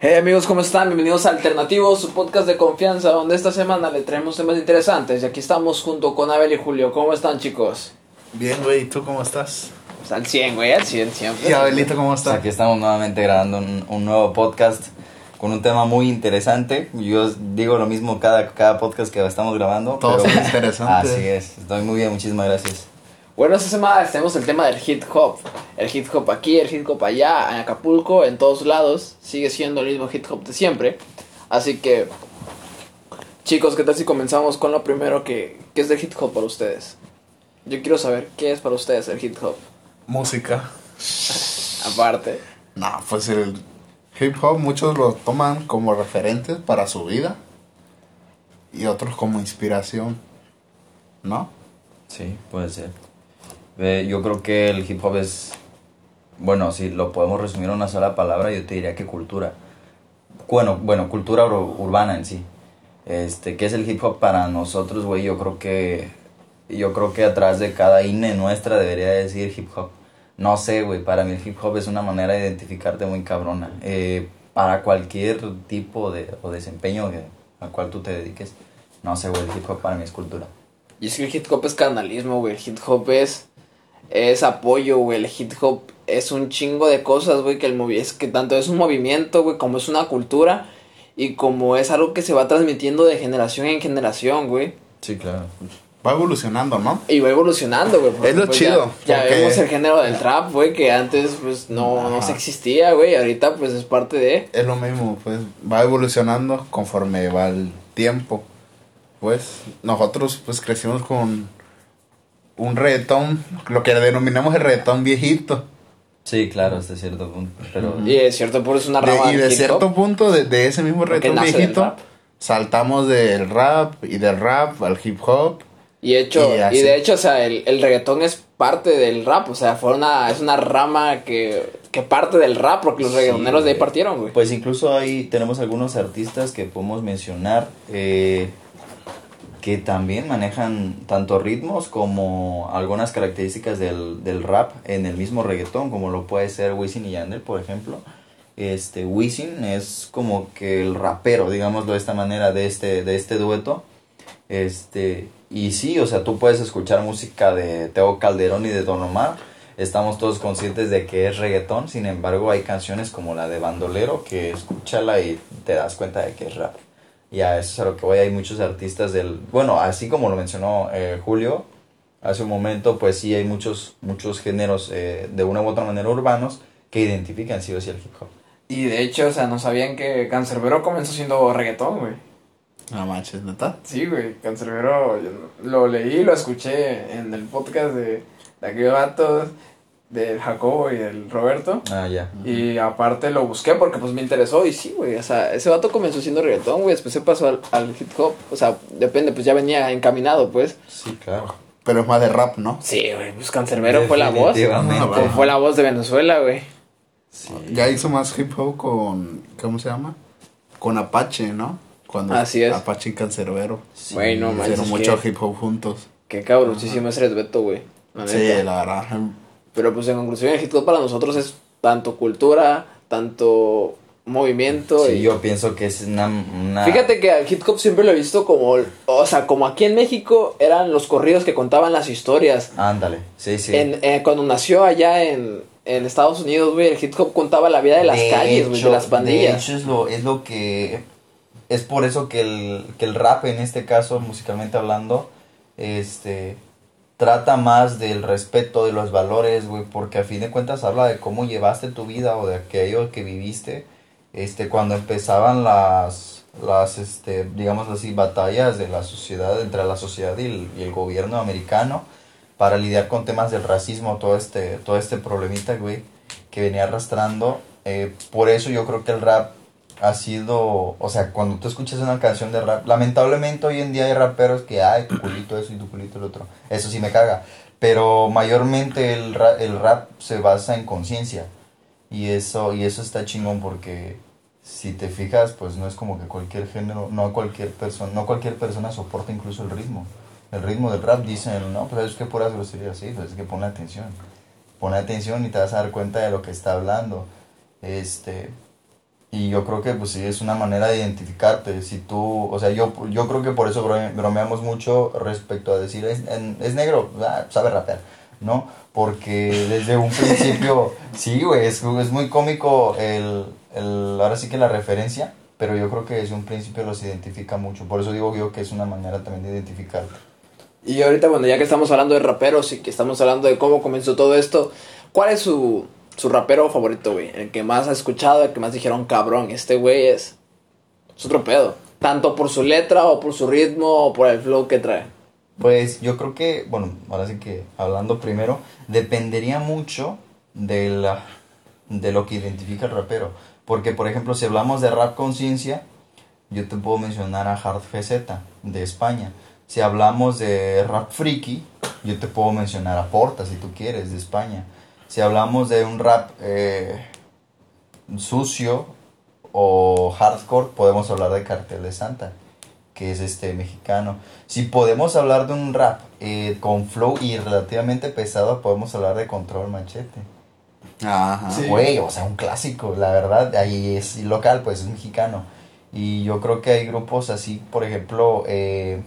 Hey amigos, ¿cómo están? Bienvenidos a Alternativos, su podcast de confianza, donde esta semana le traemos temas interesantes. Y aquí estamos junto con Abel y Julio. ¿Cómo están, chicos? Bien, güey, ¿y tú cómo estás? Pues al 100, güey, al 100 siempre. ¿Y Abelito cómo Pues está? aquí estamos nuevamente grabando un, un nuevo podcast con un tema muy interesante. Yo digo lo mismo cada, cada podcast que estamos grabando. Todos pero- son interesantes. Así es, estoy muy bien, muchísimas gracias. Bueno, esta semana tenemos el tema del hip hop. El hip hop aquí, el hip hop allá, en Acapulco, en todos lados. Sigue siendo el mismo hip hop de siempre. Así que, chicos, ¿qué tal si comenzamos con lo primero que, que es del hip hop para ustedes? Yo quiero saber qué es para ustedes el hip hop. Música. Aparte. No, pues el hip hop muchos lo toman como referentes para su vida y otros como inspiración, ¿no? Sí, puede ser. Eh, yo creo que el hip hop es, bueno, si lo podemos resumir en una sola palabra, yo te diría que cultura. Bueno, bueno, cultura ur- urbana en sí. Este, ¿qué es el hip hop para nosotros, güey? Yo creo que, yo creo que atrás de cada INE nuestra debería decir hip hop. No sé, güey, para mí el hip hop es una manera de identificarte muy cabrona. Eh, para cualquier tipo de o desempeño que, al cual tú te dediques, no sé, güey, el hip hop para mí es cultura. Y es que el hip hop es canalismo, güey. El hip hop es, es apoyo, güey. El hip hop es un chingo de cosas, güey. Que el movi es que tanto es un movimiento, güey, como es una cultura. Y como es algo que se va transmitiendo de generación en generación, güey. Sí, claro. Va evolucionando, ¿no? Y va evolucionando, güey. Es lo pues, chido, Ya, ya vemos el género del trap, güey, que antes, pues, no, no se existía, güey. Ahorita, pues, es parte de... Es lo mismo, pues va evolucionando conforme va el tiempo. Pues nosotros pues crecimos con un reggaetón, lo que denominamos el reggaetón viejito. Sí, claro, hasta cierto punto. Pero Y de cierto punto es una De- rama y de cierto punto de, de ese mismo reggaetón viejito rap. saltamos del rap y del rap al hip hop. Y, hecho, Y de hecho, o sea, el, el reggaetón es parte del rap, o sea, fue una, es una rama que, que parte del rap, porque los Sí, reggaetoneros de ahí partieron, güey. pues incluso ahí tenemos algunos artistas que podemos mencionar eh, que también manejan tanto ritmos como algunas características del, del rap en el mismo reggaetón, como lo puede ser Wisin y Yandel, por ejemplo. Este Wisin es como que el rapero, digámoslo de esta manera, de este, de este dueto. Este, y sí, o sea, tú puedes escuchar música de Teo Calderón y de Don Omar. Estamos todos conscientes de que es reggaetón, sin embargo, hay canciones como la de Bandolero que escúchala y te das cuenta de que es rap. Y a eso es a lo que voy. Hay muchos artistas del. Bueno, así como lo mencionó eh, Julio hace un momento, pues sí hay muchos, muchos géneros eh, de una u otra manera urbanos que identifican sí o sí el hip hop. Y de hecho, o sea, no sabían que Cancerbero comenzó siendo reggaetón, güey. No manches, ¿neta? Sí, güey, Cancerbero, yo lo leí, lo escuché en el podcast de, de aquellos gatos, del Jacobo y del Roberto. Ah, ya. Y aparte lo busqué porque pues me interesó y sí, güey, o sea, ese vato comenzó siendo reggaetón, güey, después se pasó al, al hip hop, o sea, depende, pues ya venía encaminado, pues. Sí, claro. Pero es más de rap, ¿no? Sí, güey, pues Cancerbero fue la voz. Ah, Fue, fue la voz de Venezuela, güey. Sí. Ya hizo más hip hop con, ¿cómo se llama? Con Apache, ¿no? Cuando Así es. Apache y Cancerbero. Sí. Güey, no manches, Hicieron que- mucho hip hop juntos. Qué cabroncísimo ese respeto, güey. la Sí, la verdad. Pero pues en conclusión, el hip hop para nosotros es tanto cultura, tanto movimiento. Sí, y... yo pienso que es una... una- Fíjate que al hip hop siempre lo he visto como, o sea, como aquí en México eran los corridos que contaban las historias. Ándale, sí, sí. En, eh, cuando nació allá en, en Estados Unidos, güey, el hip hop contaba la vida de las De calles, güey, de las pandillas. De hecho, es lo, es lo que... Es por eso que el, que el rap, en este caso, musicalmente hablando, este... Trata más del respeto, de los valores, güey, porque a fin de cuentas habla de cómo llevaste tu vida o de aquello que viviste, este, cuando empezaban las, las, este, digamos así, batallas de la sociedad, entre la sociedad y el, y el gobierno americano, para lidiar con temas del racismo, todo este, todo este problemita, güey, que venía arrastrando. Eh, por eso yo creo que el rap ha sido, o sea, cuando tú escuchas una canción de rap, lamentablemente hoy en día hay raperos que, ay, tu culito eso y tu culito el otro, eso sí me caga, pero mayormente el rap, el rap se basa en conciencia y eso, y eso está chingón porque si te fijas, pues no es como que cualquier género, no cualquier persona, no cualquier persona soporta incluso el ritmo. El ritmo del rap dicen, no, pues es que puras groserías, sí, pues es que ponle atención. Pon atención y te vas a dar cuenta de lo que está hablando. Este, Y yo creo que pues sí es una manera de identificarte. Si tú, o sea, yo, yo creo que por eso brome- bromeamos mucho respecto a decir es, en- es negro, ah, sabe rapear, ¿no? Porque desde un principio, sí, güey, es, es muy cómico el, el, ahora sí que la referencia, pero yo creo que desde un principio los identifica mucho. Por eso digo yo que es una manera también de identificarte. Y ahorita, bueno, ya que estamos hablando de raperos y que estamos hablando de cómo comenzó todo esto, ¿cuál es su, su rapero favorito, güey? El que más ha escuchado, el que más dijeron, cabrón, este güey es, es otro pedo. Tanto por su letra o por su ritmo o por el flow que trae. Pues yo creo que, bueno, ahora sí que hablando primero, dependería mucho de, la, de lo que identifica el rapero. Porque, por ejemplo, si hablamos de rap conciencia, yo te puedo mencionar a Hard FZ de España. Si hablamos de rap friki, yo te puedo mencionar a Porta, si tú quieres, de España. Si hablamos de un rap eh, sucio o hardcore, podemos hablar de Cartel de Santa que es este mexicano. Si podemos hablar de un rap eh, con flow y relativamente pesado, podemos hablar de Control Machete. Ajá. Sí. Güey, o sea, un clásico, la verdad, ahí es local, pues es mexicano. Y yo creo que hay grupos así, por ejemplo, eh,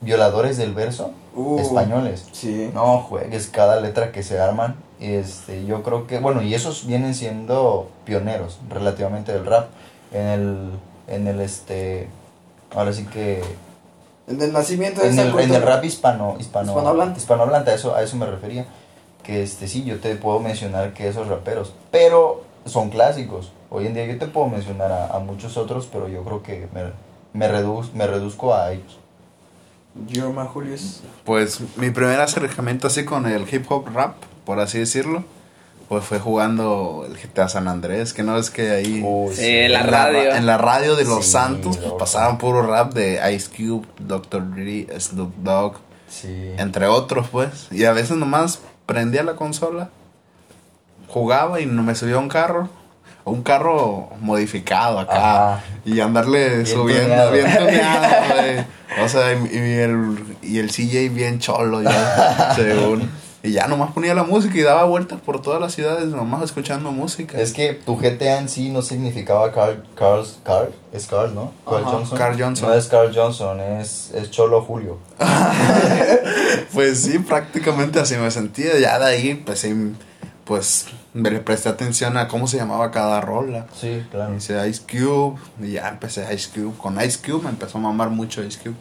Violadores del Verso, Uh. españoles. Sí. No juegues cada letra que se arman. Este, yo creo que, bueno, y esos vienen siendo pioneros relativamente del rap. En el, en el este, ahora sí que En el nacimiento de en esa el, en el rap hispano, hispano Hispanohablante. hispanohablante, a eso, a eso me refería. Que este sí, yo te puedo mencionar que esos raperos, pero son clásicos. Hoy en día yo te puedo mencionar a, a muchos otros, pero yo creo que me, me, reduz, me reduzco a ellos. My Julius. Pues mi primer acercamiento así con el hip hop rap, por así decirlo, pues fue jugando el GTA San Andrés, que no es que ahí Sí, la en radio. en la radio de Los Sí, Santos pues, pasaban puro rap de Ice Cube, Dr. Dre, Snoop Dogg, Sí. entre otros pues, y a veces nomás prendía la consola, jugaba y no me subía a un carro, un carro modificado acá Ajá. y andarle Bien subiendo tuneado. bien tuneado, güey. O sea, y, y el, y el CJ bien cholo ya, según. Y ya nomás ponía la música y daba vueltas por todas las ciudades nomás escuchando música. Es que tu GTA en sí no significaba Carl, Carl, Carl, es Carl, ¿no? Carl Ajá, Johnson. Carl Johnson. No es Carl Johnson, es, es Cholo Julio. Pues sí, prácticamente así me sentía. Ya de ahí, pues sí, pues me le presté atención a cómo se llamaba cada rola. Sí, claro. Dice Ice Cube, y ya empecé Ice Cube. Con Ice Cube me empezó a mamar mucho Ice Cube.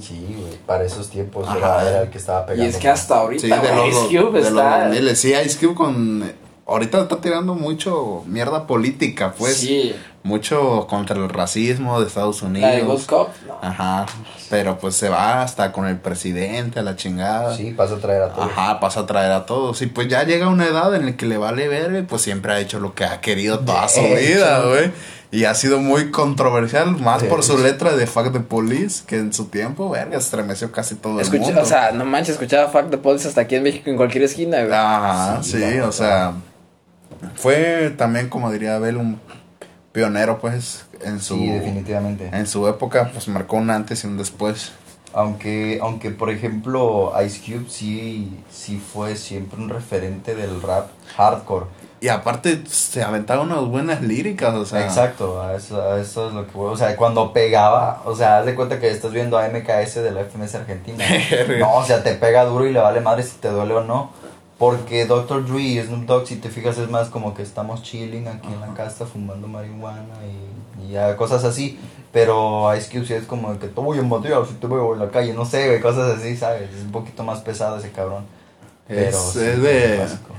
Sí, güey, para esos tiempos era, era el que estaba Y pegando. es que hasta ahorita, Sí, de los, Ice Cube de los está... 2000. Sí, Ice Cube con... Ahorita está tirando mucho mierda política, pues. sí, Mucho contra el racismo de Estados la de Good Unidos. Cop. no. Ajá. Pero pues se va hasta con el presidente a la chingada. Sí, pasa a traer a todos. Ajá, pasa a traer a todos. Y pues ya llega una edad en la que le vale ver, y pues siempre ha hecho lo que ha querido toda su vida, güey. Y ha sido muy controversial, más De por su letra de Fuck the Police, que en su tiempo, verga, estremeció casi todo el mundo. o sea, no manches, escuchaba Fuck the Police hasta aquí en México, en cualquier esquina, güey. Ajá, Sí, o sea, fue también, como diría Abel, un pionero, pues, en su, Sí, definitivamente. en su época, pues marcó un antes y un después. Aunque, aunque por ejemplo, Ice Cube sí, sí fue siempre un referente del rap hardcore. Y aparte, se aventaba unas buenas líricas, o sea. Exacto, a eso, a eso es lo que. O sea, cuando pegaba, o sea, haz de cuenta que estás viendo a MKS de la FMS Argentina. no, o sea, te pega duro y le vale madre si te duele o no. Porque Dr. Dre y Snoop Dogg, si te fijas, es más como que estamos chilling aquí en la casa fumando marihuana y, y ya, cosas así. Pero Ice Cube sí es como que te voy a matar si te veo en la calle, no sé, güey, cosas así, ¿sabes? Es un poquito más pesado ese cabrón. Pero Es- sí, es de- clásico.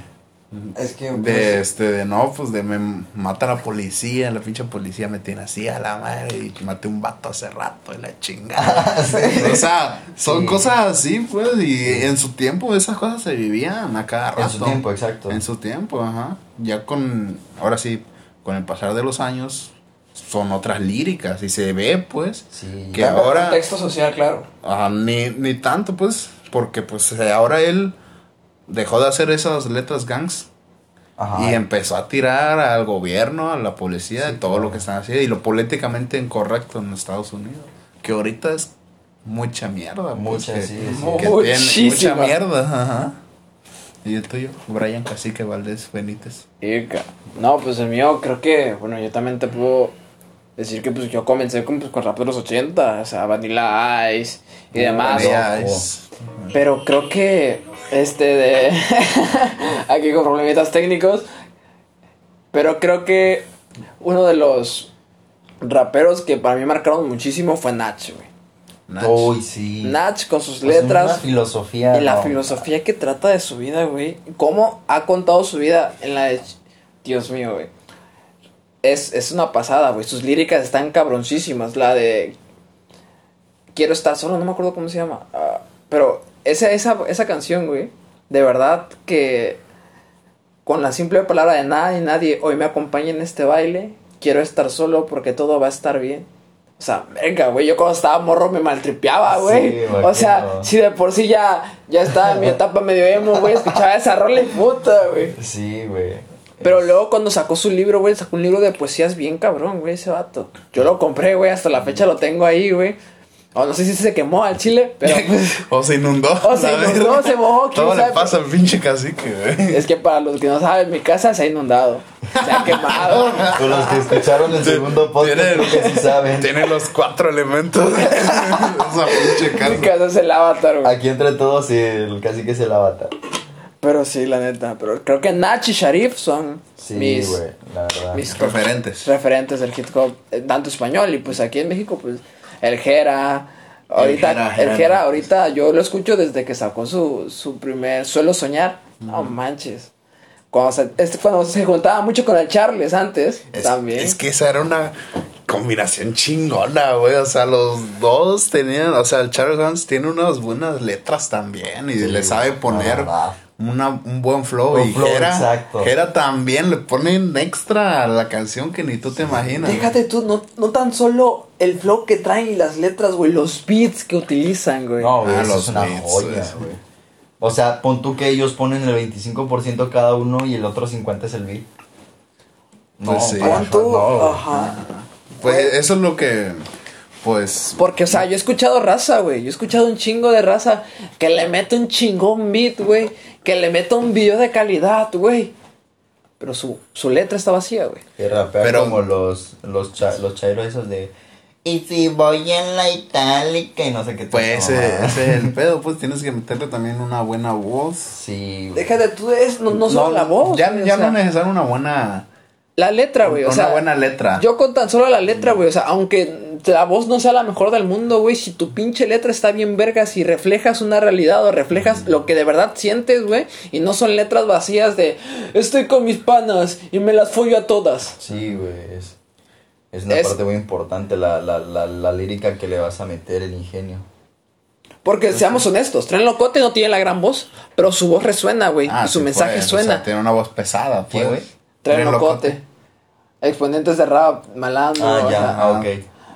Es que... De pues, este, de no, pues de me mata a la policía, la pinche policía me tiene así a la madre y maté un vato hace rato y la chingada. o sea, son Sí. cosas así, pues, y en su tiempo esas cosas se vivían a cada rato. En su tiempo, exacto. En su tiempo, ajá. Ya con, ahora sí, con el pasar de los años, son otras líricas y se ve, pues, Sí, que Bueno, ahora... Contexto social, claro. Ajá, ni, ni tanto, pues, porque pues ahora él dejó de hacer esas letras gangs Ajá. y empezó a tirar al gobierno, a la policía, Sí, de todo claro. lo que están haciendo y lo políticamente incorrecto en Estados Unidos. Que ahorita es mucha mierda. pues, Mucha, que, sí, que tiene mucha mierda. Ajá. ¿Y el tuyo? Brian Cacique Valdés Benítez. Ica. No, pues el mío creo que, bueno, yo también te puedo decir que pues yo comencé con, pues, con raperos 80, o sea, Vanilla Ice y demás. Pero creo que este de aquí con problemitas técnicos, pero creo que uno de los raperos que para mí marcaron muchísimo fue Nach, güey. Nach. Uy, sí. Nach con sus Pues Una letras filosofía. y la no. filosofía que trata de su vida, güey. Cómo ha contado su vida en la de... Dios mío, güey. Es, es una pasada, güey. Sus líricas están cabroncísimas. La de... Quiero estar solo, no me acuerdo cómo se llama. Ah, pero esa, esa, esa canción, güey. De verdad que... Con la simple palabra de nada y nadie hoy me acompaña en este baile. Quiero estar solo porque todo va a estar bien. O sea, venga, güey, yo cuando estaba morro me maltripeaba, güey. Sí, o sea, si de por sí ya, ya estaba en mi etapa medio emo, güey, escuchaba esa rola y puta, güey. Sí, güey. Pero luego cuando sacó su libro, güey, sacó un libro de poesías bien cabrón, güey, ese vato. Yo lo compré, güey, hasta la fecha lo tengo ahí, güey. O no sé si se quemó al chile, pero pues... O se inundó. O se inundó, verga. se mojó, Todo le sabe. pasa al pinche cacique, güey. Es que para los que no saben, mi casa se ha inundado. Se ha quemado. Con los que escucharon el segundo podcast, Tiene- que sí saben. Tiene los cuatro elementos de esa pinche mi casa. casa es el avatar, güey. Aquí entre todos el casi que se la bata. Pero sí, la neta. Pero creo que Nach y Sharif son Sí, mis, güey, la verdad. mis Referentes. referentes del hip hop, eh, tanto español y pues aquí en México, pues el Jera. Ahorita, el Jera, Jera, Jera. ahorita yo lo escucho desde que sacó su, su primer Suelo Soñar. No manches. Cuando se, este, cuando se juntaba mucho con el Charles antes, Es, también. es que esa era una combinación chingona, güey. O sea, los dos tenían, o sea, el Charles Dance tiene unas buenas letras también y Sí, le sabe poner. Una, un buen flow. Un y flow, Jera, exacto. Jera también le ponen extra a la canción que ni tú te imaginas. Déjate tú, no, no tan solo el flow que traen y las letras, güey, los beats que utilizan, güey. No, güey, Ah, eso los es una beats, joya, eso. güey. O sea, pon tú que ellos ponen el 25% cada uno y el otro 50% es el beat. No, Pues sí. para- Pon tú, no, ajá. Pues eso es lo que, pues, Porque, o sea, yo he escuchado raza, güey. Yo he escuchado un chingo de raza que le mete un chingón beat, güey. Que le mete un video de calidad, güey. Pero su, su letra está vacía, güey. Rapean Pero- como los, los, cha- los chairos esos de... Y si voy en la itálica y no sé qué. pues ese, ese es el pedo, pues tienes que meterle también una buena voz. Sí, güey. Déjate tú, es, no, no solo la voz. Ya, güey, ya o sea, no es necesario una buena, La letra, güey. O una sea, buena letra. Yo con tan solo la letra, güey. O sea, aunque la voz no sea la mejor del mundo, güey. Si tu pinche letra está bien verga, si reflejas una realidad o reflejas lo que de verdad sientes, güey. Y no son letras vacías de estoy con mis panas y me las follo a todas. Sí, güey. Es, es una Es- parte muy importante la, la, la, la lírica que le vas a meter, el ingenio. Porque seamos honestos, Tren Locote no tiene la gran voz, pero su voz resuena, güey. Ah, y su sí, mensaje o suena. sea, tiene una voz pesada, ¿Quién, pues. güey? Tren Tren Locote. Exponentes de rap, malandro. Ah, ya, ah, ok.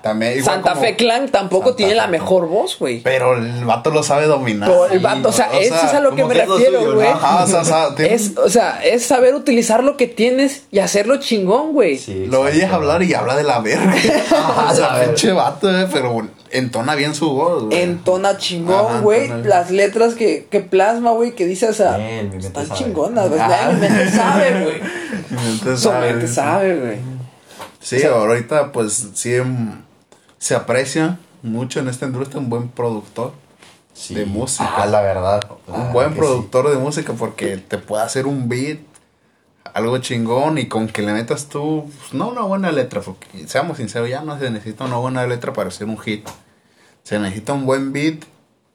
También, igual Santa como- Fe Clan tampoco Santa tiene la mejor voz, güey. Pero el vato lo sabe dominar. Pero el Sí, vato, o sea, o eso es a lo que me que refiero, güey. O sea, o sea, tiene- Es, o sea, es saber utilizar lo que tienes y hacerlo chingón, güey. Sí, Lo oyes hablar y habla de la verga. Ajá, o sea, pinche vato, eh, pero entona bien su voz, güey. Entona chingón, güey. Las letras que, que plasma, güey, que dice, o sea, Bien, mi están sabe. chingonas, güey. Ah. Mi mente sabe, güey. Sabe. mente sabe, güey. Sí, O sea- ahorita pues sí em, se aprecia mucho en esta industria un buen productor Sí. de música. Ah, la verdad. un Ah, buen productor de música porque te puede hacer un beat, algo chingón y con que le metas tú, pues, no una buena letra, porque seamos sinceros, ya no se necesita una buena letra para hacer un hit. Se necesita un buen beat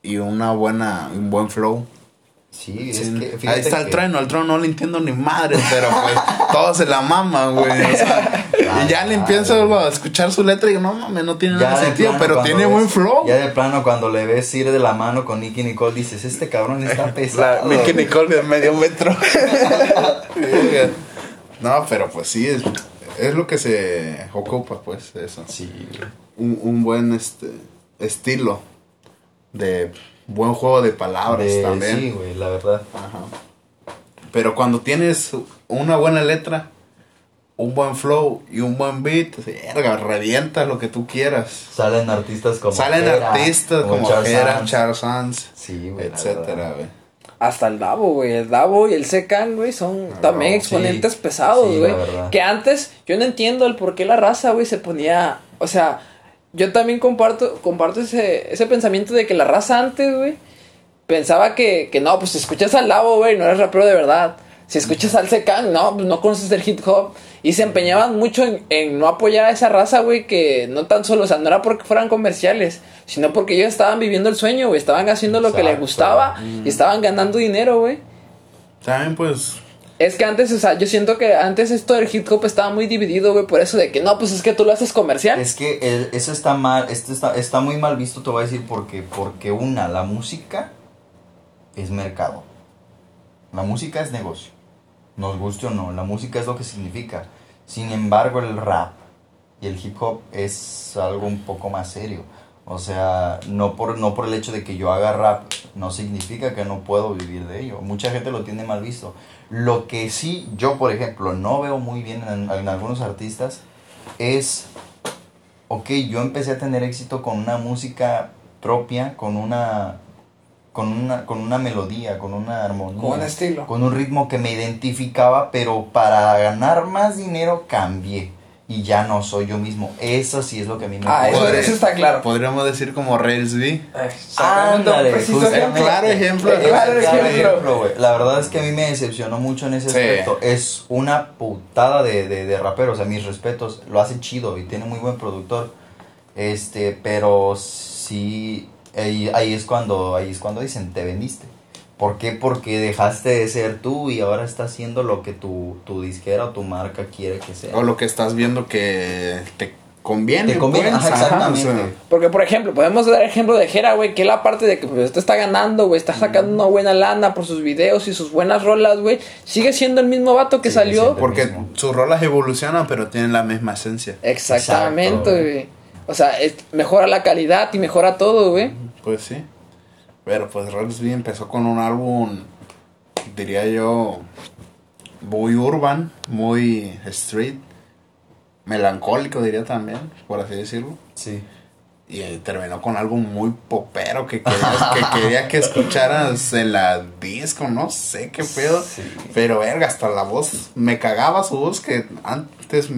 y una buena, un buen flow. Sí, Sí, es que Ahí está el trueno, el trueno no le entiendo ni madre, pero pues todos se la maman, güey. o sea, y ya le empiezo a escuchar su letra y digo, no mames, no tiene nada de sentido, pero tiene ves- buen flow. Ya de plano cuando le ves ir de la mano con Nicky Nicole dices, este cabrón está La pesado. Nicky Nicole de medio metro. no, pero pues sí, es, es lo que se ocupa, pues, eso. Sí. Un, un buen este estilo de buen juego de palabras De- también. Sí, güey, la verdad. Ajá. Pero cuando tienes una buena letra, un buen flow y un buen beat, verga, revientas lo que tú quieras. Salen artistas como Salen Jera, artistas como Charles Jera, Sands. Charles Sands, Sí, güey. etcétera, güey. hasta el Davo, güey. El Davo y el Secan, güey, son también exponentes pesados, Sí, güey. que antes, yo no entiendo el por qué la raza, güey, se ponía. O sea, yo también comparto, comparto ese, ese pensamiento de que la raza antes, güey, pensaba que, que no, pues si escuchas al Davo, güey, no eres rapero de verdad. Si escuchas al Secan, no, pues no conoces el hip hop. Y se empeñaban mucho en, en no apoyar a esa raza, güey, que no tan solo, o sea, no era porque fueran comerciales, sino porque ellos estaban viviendo el sueño, güey, estaban haciendo lo que les gustaba y estaban ganando dinero, güey. También, pues, Es que antes, o sea, yo siento que antes esto del hip hop estaba muy dividido, güey, por eso de que no, pues es que tú lo haces comercial. Es que eso está mal, esto está, está muy mal visto, te voy a decir porque, porque una, la música es mercado. La música es negocio. Nos guste o no, la música es lo que significa. Sin embargo, el rap y el hip hop es algo un poco más serio. O sea, no por, no por el hecho de que yo haga rap, no significa que no puedo vivir de ello. Mucha gente lo tiene mal visto. Lo que sí, yo por ejemplo, no veo muy bien en, en algunos artistas es ok, yo empecé a tener éxito con una música propia, con una, con una, con una melodía, con una armonía, Con un estilo. con un ritmo que me identificaba, pero para ganar más dinero cambié y ya no soy yo mismo. Eso sí es lo que a mí me Ah, eso- eso está claro. Podríamos decir como Rails B. Exactamente, Ándale, ejemplo. Claro ejemplo. Claro ejemplo. La verdad es que a mí me decepcionó mucho en ese Sí. aspecto. Es una putada de, de, de rapero, o sea, mis respetos. Lo hace chido y tiene muy buen productor. Este, pero sí, ahí, ahí es cuando ahí es cuando dicen, te vendiste. ¿Por qué? Porque dejaste de ser tú y ahora estás haciendo lo que tu, tu disquera o tu marca quiere que sea. O lo que estás viendo que te conviene. Te conviene, pues, ajá, ajá, exactamente. o sea, Porque, por ejemplo, podemos dar ejemplo de Jera, güey, que la parte de que pues, usted está ganando, güey, está sacando una buena lana por sus videos y sus buenas rolas, güey, sigue siendo el mismo vato que salió. porque sus rolas evolucionan, pero tienen la misma esencia. Exactamente, güey. O sea, es- mejora la calidad y mejora todo, güey. Pues sí. Pero pues B empezó con un álbum, diría yo, muy urban, muy street, melancólico diría también, por así decirlo. Sí. Y eh, terminó con algo muy popero que querías, que quería que escucharas en la disco, no sé qué pedo. Sí. Pero verga, hasta la voz, me cagaba su voz que antes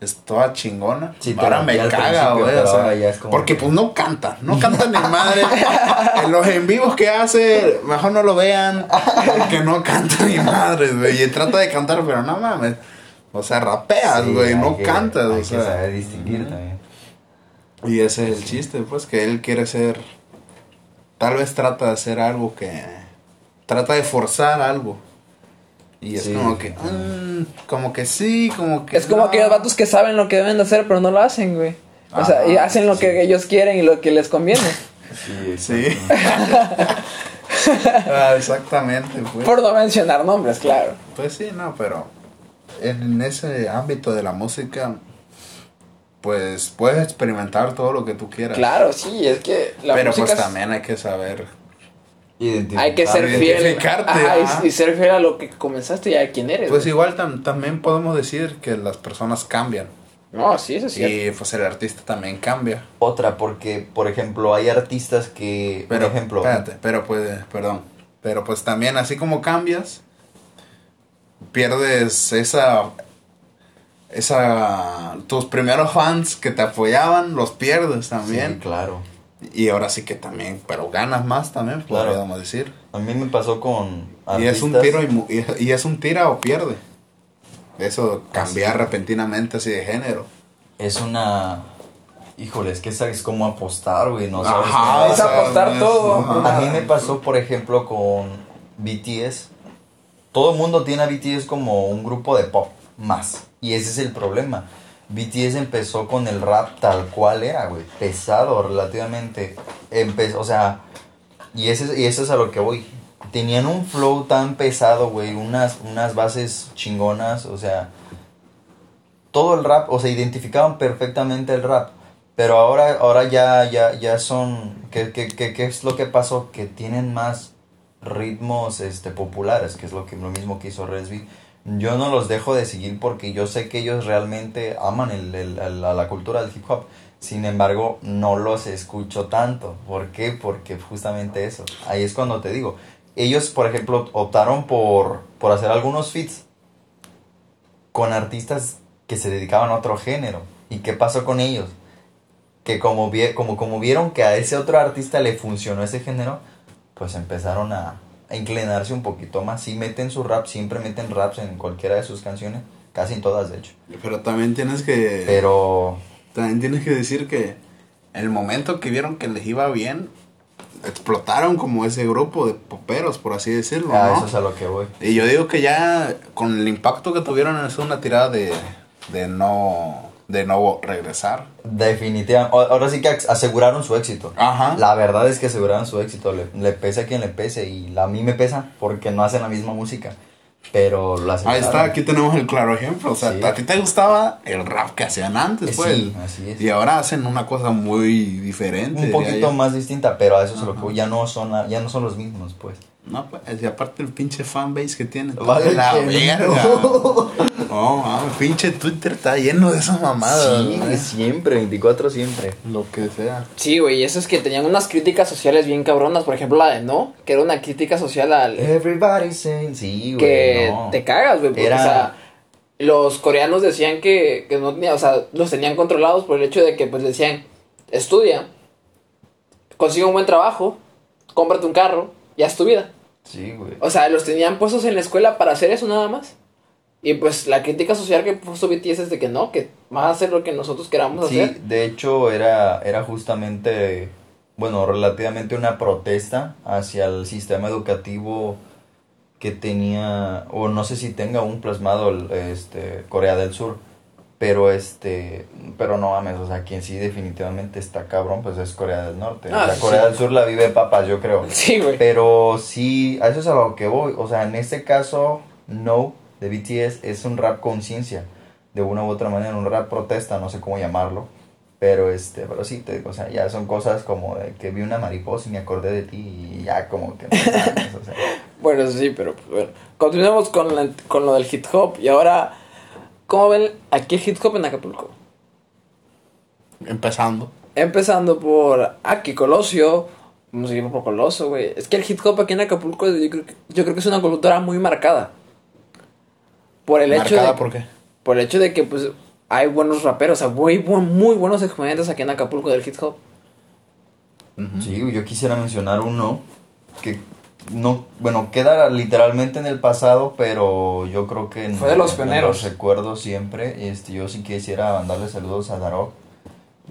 mm, estaba chingona. Sí, ahora me caga, güey. o sea, es porque que- pues no canta, no canta ni madre. en los en vivos que hace, mejor no lo vean, porque no canta ni madre, güey. Y trata de cantar, pero no mames. O sea, rapeas, güey, no que- cantas, Hay o sea. saber distinguir también. Y ese es el chiste, pues, que él quiere ser. Tal vez trata de hacer algo que. Trata de forzar algo. Y es Sí. como que. mm, como que sí, como que. Es como no. aquellos vatos que saben lo que deben de hacer, pero no lo hacen, güey. O sea, y hacen lo que ellos quieren y lo que les conviene. Sí, Sí. Ah, exactamente, pues. Por no mencionar nombres, claro. Pues sí, no, pero. En ese ámbito de la música. Pues puedes experimentar todo lo que tú quieras. Claro, sí, es que la pero música pues es- también hay que saber. Hay que ser fiel ajá, y- y, ser fiel a lo que comenzaste y a quién eres. Pues güey. igual tam- también podemos decir que las personas cambian. No, sí, eso es cierto. Y pues el artista también cambia. Otra, porque, por ejemplo, hay artistas que, Pero, por ejemplo, espérate, pero pues, perdón. Pero pues también así como cambias, pierdes esa, esa, tus primeros fans que te apoyaban, los pierdes sí, también. claro. Y ahora sí que también, pero ganas más también, Claro. podríamos decir. A mí me pasó con Y es un tiro y, y, es un tira o pierde. Eso, cambiar repentinamente así de género. Es una... Híjole, es que esa es como apostar, güey, no sabes Ajá, cómo- Es apostar todo. A mí me pasó, por ejemplo, con BTS. Todo el mundo tiene a BTS como un grupo de pop más. Y ese es el problema. BTS empezó con el rap tal cual era, güey. Pesado relativamente. Empezó, o sea, y, ese, y eso es a lo que voy. Tenían un flow tan pesado, güey. Unas, unas bases chingonas, o sea. Todo el rap, o sea, identificaban perfectamente el rap. Pero ahora, ahora ya, ya, ya son. ¿qué, qué, qué, qué es lo que pasó? Que tienen más ritmos este, populares, que es lo, que, lo mismo que hizo Resby. Yo no los dejo de seguir porque yo sé que ellos realmente aman el, el- el- la cultura del hip hop. Sin embargo, no los escucho tanto. ¿Por qué? Porque justamente eso. Ahí es cuando te digo ellos, por ejemplo, optaron por, por hacer algunos feats con artistas que se dedicaban a otro género. ¿Y qué pasó con ellos? Que como vieron que a ese otro artista le funcionó ese género, pues empezaron a, a inclinarse un poquito más. Sí meten su rap, siempre meten raps en cualquiera de sus canciones, casi en todas de hecho. Pero también tienes que. Pero También tienes que decir que el momento que vieron que les iba bien, explotaron como ese grupo de poperos, por así decirlo. a ¿no? eso es a lo que voy. Y yo digo que ya con el impacto que tuvieron es una tirada de, de no de no regresar. Definitivamente. Ahora sí que aseguraron su éxito. Ajá. La verdad es que aseguraron su éxito. Le, le pese a quien le pese. Y la- a mí me pesa porque no hacen la misma música. Pero Ahí aseguraron. está, aquí tenemos el claro ejemplo. O sea, Sí. a ti te gustaba el rap que hacían antes, Eh, pues. sí, así es. Y ahora hacen una cosa muy diferente. Un poquito más distinta, pero a eso es lo que voy. Ya no son, ya no son los mismos, pues. No, pues, y aparte el pinche fanbase que tienen. Vale la verga. no. No, mames, pinche Twitter está lleno de esas mamadas. sí, siempre, 24 siempre. Lo que sea. Sí, güey, y eso es que tenían unas críticas sociales bien cabronas. Por ejemplo, la de No, que era una crítica social al. Everybody saying, sí, güey. que no. te cagas, güey. Porque, Era- o sea, los coreanos decían que, que no tenía, o sea, los tenían controlados por el hecho de que, pues, decían, estudia, consigue un buen trabajo, cómprate un carro, ya es tu vida. Sí, güey. O sea, los tenían puestos en la escuela para hacer eso nada más. Y pues la crítica social que puso BTS es de que no, que vas a hacer lo que nosotros queramos Sí, hacer. de hecho era, era justamente, bueno, relativamente una protesta hacia el sistema educativo que tenía, o no sé si tenga un plasmado el, este, Corea del Sur, pero este, pero no mames, o sea, quien sí definitivamente está cabrón, pues es Corea del Norte. Ah, o sea, sí. Corea del Sur la vive papas, yo creo. Sí, güey. Pero sí, a eso es a lo que voy. O sea, en este caso, No, de BTS, es un rap conciencia. De una u otra manera, un rap protesta, no sé cómo llamarlo. Pero este, pero sí, te digo, o sea, ya son cosas como de que vi una mariposa y me acordé de ti y ya como que no mames, o sea. Bueno, sí, pero pues, bueno. Continuemos con, la- con lo del hip hop. Y ahora, ¿cómo ven aquí el hip hop en Acapulco? Empezando. Empezando por aquí Colosio. Vamos a seguir por Coloso, güey. Es que el hip hop aquí en Acapulco yo creo, que, yo creo que es una cultura muy marcada. Por el hecho ¿Marcada de, por qué? por el hecho de que pues hay buenos raperos, o sea, muy, muy buenos exponentes aquí en Acapulco del hip hop. Sí, yo quisiera mencionar uno que no, bueno, queda literalmente en el pasado, pero yo creo que en, Fue de los pioneros. los recuerdo siempre. Este, yo sí quisiera mandarle saludos a Darok.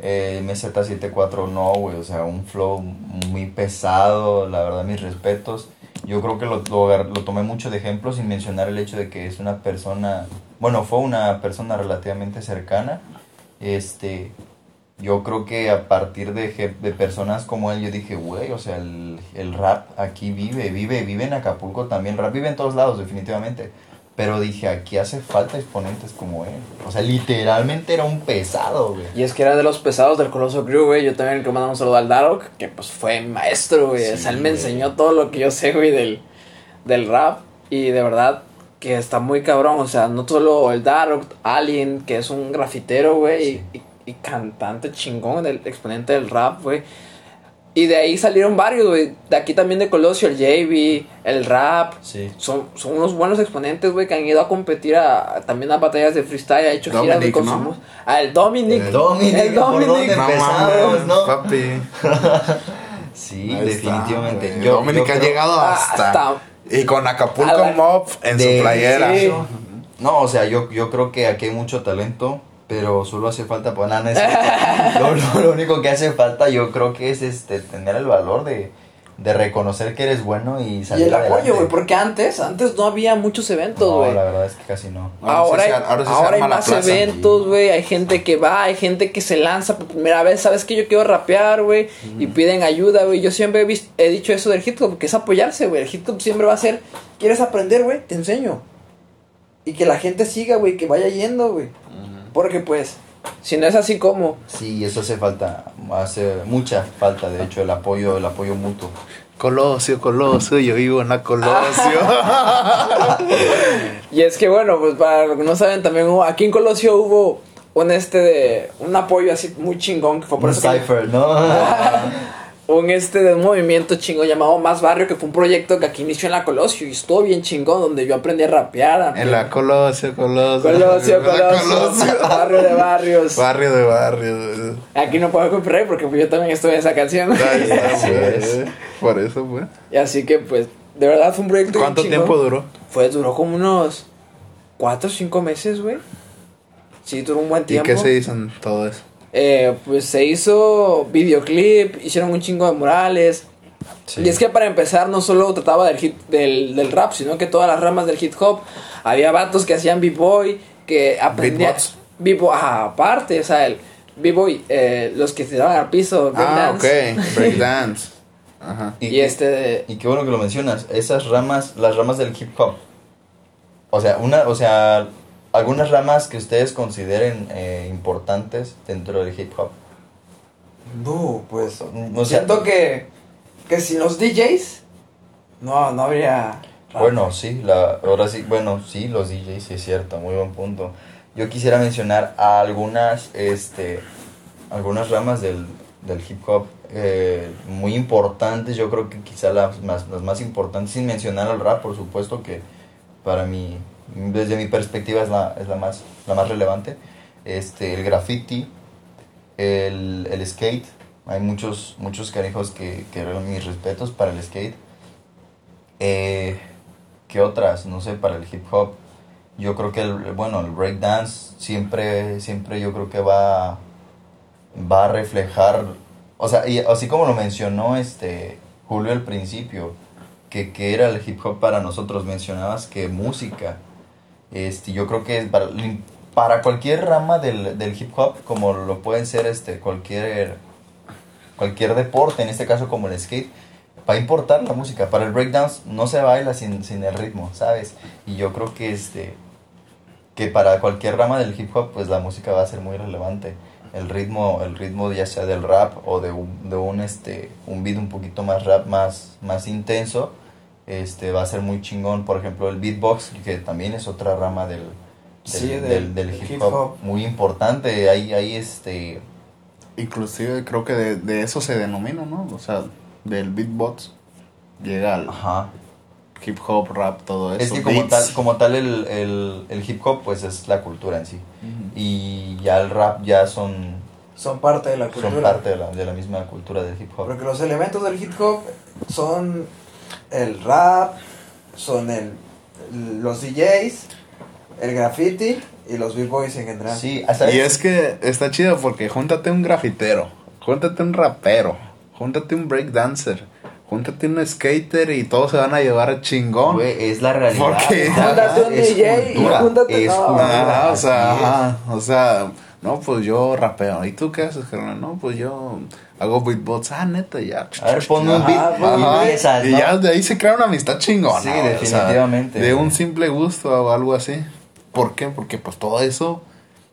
Eh, MZ74 no, güey, o sea, un flow muy pesado, la verdad, mis respetos. Yo creo que lo, lo, lo tomé mucho de ejemplo sin mencionar el hecho de que es una persona, bueno, fue una persona relativamente cercana. Este, yo creo que a partir de, de personas como él, yo dije, güey, o sea, el, el rap aquí vive, vive, vive en Acapulco también, rap vive en todos lados, definitivamente. Pero dije, aquí hace falta exponentes como él. O sea, literalmente era un pesado, güey. Y es que era de los pesados del Coloso Crew, güey. Yo también le mando un saludo al Darok, que pues fue maestro, güey. Sí, o sea, él me enseñó todo lo que yo sé, güey, del, del rap. Y de verdad que está muy cabrón. O sea, no solo el Darok, Alien, que es un grafitero, güey, y, y- y cantante chingón, del exponente del rap, güey. Y de ahí salieron varios, güey. De aquí también de Colosio, el JB, el rap. Sí. Son, son unos buenos exponentes, güey, que han ido a competir a, también a batallas de freestyle. Ha hecho giras de Dominic, ¿no? consumos. Ah, el Dominic. El Dominic, El ¿por dónde Dominic. empezamos, no? papi. Sí, Ahí está, definitivamente. güey. Yo- Dominic yo ha creo- llegado hasta, hasta- Y con Acapulco Mob en de- su playera. sí. No, o sea, yo, yo creo que aquí hay mucho talento, pero solo hace falta pues, nada, no es cierto. lo, lo- lo único que hace falta yo creo que es este tener el valor de, de reconocer que eres bueno y Y salir el apoyo, güey, porque antes, antes no había muchos eventos, No, güey. la verdad es que casi no. Ahora, sí hay, se- ahora sí se ahora hay más plaza. eventos, güey. Hay gente que va, hay gente que se lanza por primera vez. ¿Sabes que Yo quiero rapear, güey. Y piden ayuda, güey. Yo siempre he, vis- he dicho eso del hip hop, que es apoyarse, güey. El hip hop siempre va a ser, ¿quieres aprender, güey? Te enseño. Y que la gente siga, güey, que vaya yendo, güey. Porque, pues, si no es así como... Sí, eso hace falta, hace mucha falta, de hecho, el apoyo, el apoyo mutuo. Colosio, Colosio, yo vivo en la Colosio. Y es que bueno, pues para los que no saben, también hubo- aquí en Colosio hubo un este de un apoyo así muy chingón que fue por Un eso que- cipher, ¿no? un este de un movimiento chingón llamado Más Barrio, que fue un proyecto que aquí inició en la Colosio y estuvo bien chingón, donde yo aprendí a rapear. a- En la Colosio, Colosio. Colosio, Colosio, barrio de barrios. Barrio de barrio. Aquí no puedo copyright porque pues, yo también estuve en esa canción. Así pues. es. Por eso, pues. Y así que pues, de verdad fue un proyecto ¿Cuánto tiempo duró? Fue, duró como unos 4 o 5 meses, güey. Sí, duró un buen ¿Y tiempo. qué se hizo en todo eso? Eh, pues se hizo videoclip, hicieron un chingo de murales. Sí. Y es que para empezar no solo trataba del, hit, del, del rap, sino que todas las ramas del hip hop. Había vatos que hacían b-boy, que aprendían... B-boy, aparte, o sea, el b-boy, eh, los que se daban al piso, Ah, ok. breakdance. Breakdance. Ajá. Y, este. Y qué bueno que lo mencionas. Esas ramas, las ramas del hip hop. O sea, una, o sea, algunas ramas que ustedes consideren eh, importantes dentro del hip hop. No, pues... O sea, siento que, que sin los DJs, no, no habría... rap. Bueno, sí, la, ahora sí, bueno, sí, los DJs, sí es cierto, muy buen punto. Yo quisiera mencionar a algunas, este, algunas ramas del, del hip hop eh, muy importantes, yo creo que quizá las más, las más importantes, sin mencionar al rap, por supuesto, que para mí, desde mi perspectiva es la, es la, más, la más relevante. Este, el graffiti, el, el skate, hay muchos, muchos carajos que, que mis respetos para el skate. Eh, ¿Qué otras? No sé, para el hip hop. Yo creo que el, bueno, el breakdance siempre, siempre yo creo que va, va a reflejar, o sea, y así como lo mencionó este Julio al principio, que, que era el hip hop para nosotros, mencionabas que música, este, yo creo que para, para cualquier rama del, del hip hop, como lo pueden ser este, cualquier, cualquier deporte, en este caso como el skate, va a importar la música. Para el breakdance no se baila sin, sin el ritmo, ¿sabes? Y yo creo que este que para cualquier rama del hip hop pues la música va a ser muy relevante. El ritmo, el ritmo ya sea del rap o de un, de un este un beat un poquito más rap, más más intenso, este va a ser muy chingón, por ejemplo, el beatbox, que también es otra rama del del, Sí, del- del- del del hip hip hop, muy importante. Ahí ahí este Inclusive creo que de, de eso se denomina, ¿no? O sea, del beatbox llega al ajá, hip hop, rap, todo eso. Es que como beats. tal, como tal el, el, el hip hop pues es la cultura en sí. Y ya el rap ya son, Son parte de la son parte de la, de la misma cultura del hip hop. Porque los elementos del hip hop son el rap, son el, los DJs, el graffiti y los b-boys en general. Sí, hasta Y es que está chido porque júntate un grafitero, júntate un rapero, júntate un breakdancer, júntate un skater y todos se van a llevar chingón. Güey, es la realidad. Porque- Júntate un es DJ y júntate- es no. cultura, Ajá, o sea, ajá, o sea, no, pues yo rapeo. ¿Y tú qué haces, carnal? No, pues yo hago beatbox. Ah, neta, ya. A ver, ponme un Ajá, beat ponme y empiezas, Y ¿no? ya de ahí se crea una amistad chingona. Sí, güey, o sea, definitivamente, de un simple gusto o algo así. ¿Por qué? Porque pues todo eso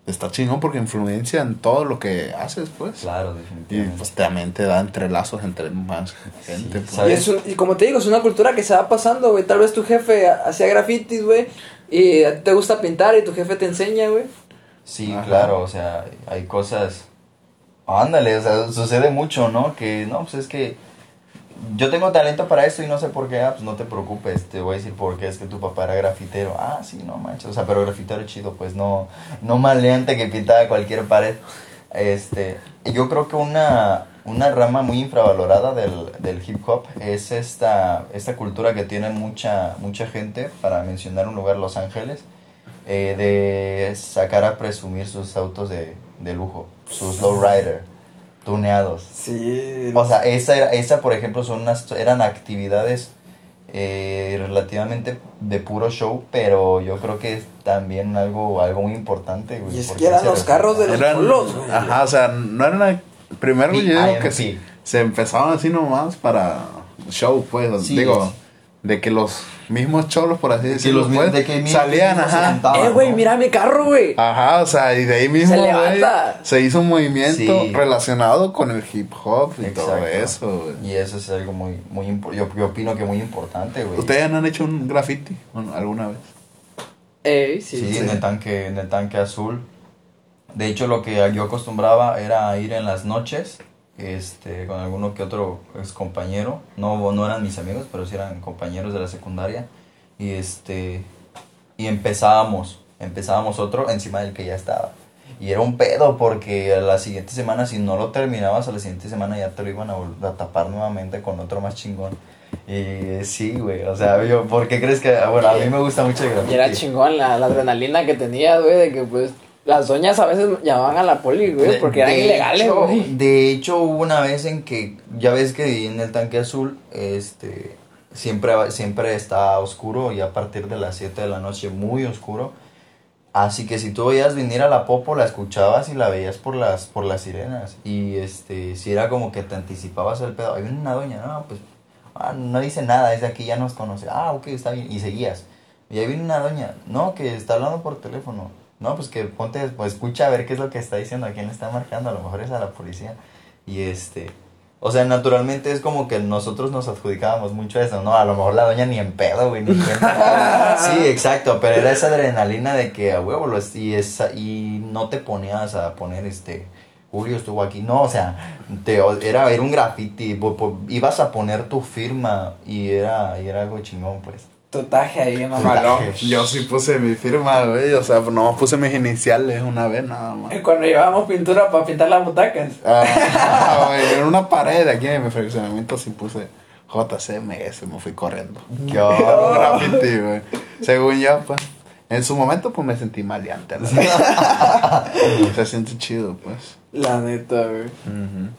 está chingón porque influencia en todo lo que haces, pues. Claro, Y definitivamente. pues también te da entrelazos entre más gente. pues. Y, ¿sabes? es un- y como te digo, es una cultura que se va pasando, güey. Tal vez tu jefe hacía grafitis, güey. Y a ti te gusta pintar y tu jefe te enseña, güey. Sí, Ajá. claro, o sea, hay cosas... Ándale, o sea, sucede mucho, ¿no? Que, no, pues es que yo tengo talento para esto y no sé por qué, ah, pues no te preocupes, te voy a decir por qué, es que tu papá era grafitero. Ah, sí, no manches, o sea, pero grafitero chido, pues no, no maleante que pintaba cualquier pared. Este, yo creo que una, una rama muy infravalorada del, del hip hop es esta, esta cultura que tiene mucha, mucha gente, para mencionar un lugar, Los Ángeles, eh, de sacar a presumir sus autos de, de lujo, sus lowrider, tuneados. Sí. O sea, esa, era, esa por ejemplo, son unas, eran actividades eh, relativamente de puro show, pero yo creo que es también algo, algo muy importante, güey. Y es que eran los carros de los Eran, polos, güey. ajá, o sea, no eran primero yo digo que PIMP. se, empezaban así nomás para show, pues, Sí, digo, es- de que los mismos cholos, por así decirlo, pues, de que mismos salían, ajá. Eh, güey, ¿no? mira mi carro, güey. Ajá, o sea, y de ahí mismo Se güey, se hizo un movimiento Sí. relacionado con el hip hop y todo eso. güey. Y eso es algo muy, muy yo, yo opino que muy importante, güey. ¿Ustedes no han hecho un graffiti alguna vez? Ey, sí. Sí, sí. en el tanque, en el tanque azul. De hecho, lo que yo acostumbraba era ir en las noches este, con alguno que otro ex compañero. No, no eran mis amigos, pero sí eran compañeros de la secundaria. Y este, y empezábamos, empezábamos otro encima del que ya estaba. Y era un pedo porque a la siguiente semana, si no lo terminabas, a la siguiente semana ya te lo iban a, a tapar nuevamente con otro más chingón. Y sí, güey, o sea, yo, ¿por qué crees que, bueno, a mí me gusta mucho el Y graffiti? era chingón la, la adrenalina que tenía, güey, de que pues las doñas a veces llamaban a la poli, güey, porque eran de ilegales, hecho- güey. De hecho, hubo una vez en que, ya ves que en el tanque azul, este, siempre, siempre está oscuro y a partir de las 7 de la noche muy oscuro. Así que si tú veías venir a la popo, la escuchabas y la veías por las, por las sirenas. Y este, si era como que te anticipabas el pedo. Hay una doña, no, pues, ah, no dice nada, es de aquí, ya nos conoce. Ah, ok, está bien. Y seguías. Y ahí viene una doña, no, que está hablando por teléfono. No, pues que ponte, pues escucha a ver qué es lo que está diciendo, a quién le está marcando, a lo mejor es a la policía. Y este, o sea, naturalmente es como que nosotros nos adjudicábamos mucho eso, ¿no? A lo mejor la doña ni en pedo, güey, ni cuenta. Sí, exacto, pero era esa adrenalina de que a huevo, lo, y, esa, y no te ponías a poner este... Julio estuvo aquí, no, o sea, te, era, era un graffiti, ibas a poner tu firma y era, y era algo chingón, pues. Tu taje ahí, mamá. Yo sí puse mi firma, güey. O sea, nomás puse mis iniciales una vez nada más. Cuando llevábamos pintura para pintar las butacas. Ah, güey, en una pared aquí en mi fraccionamiento sí puse JCMS, me fui corriendo. ¿Qué graffiti, güey. Según yo, pues. En su momento, pues me sentí maleante. Se siente chido, pues. La neta, güey.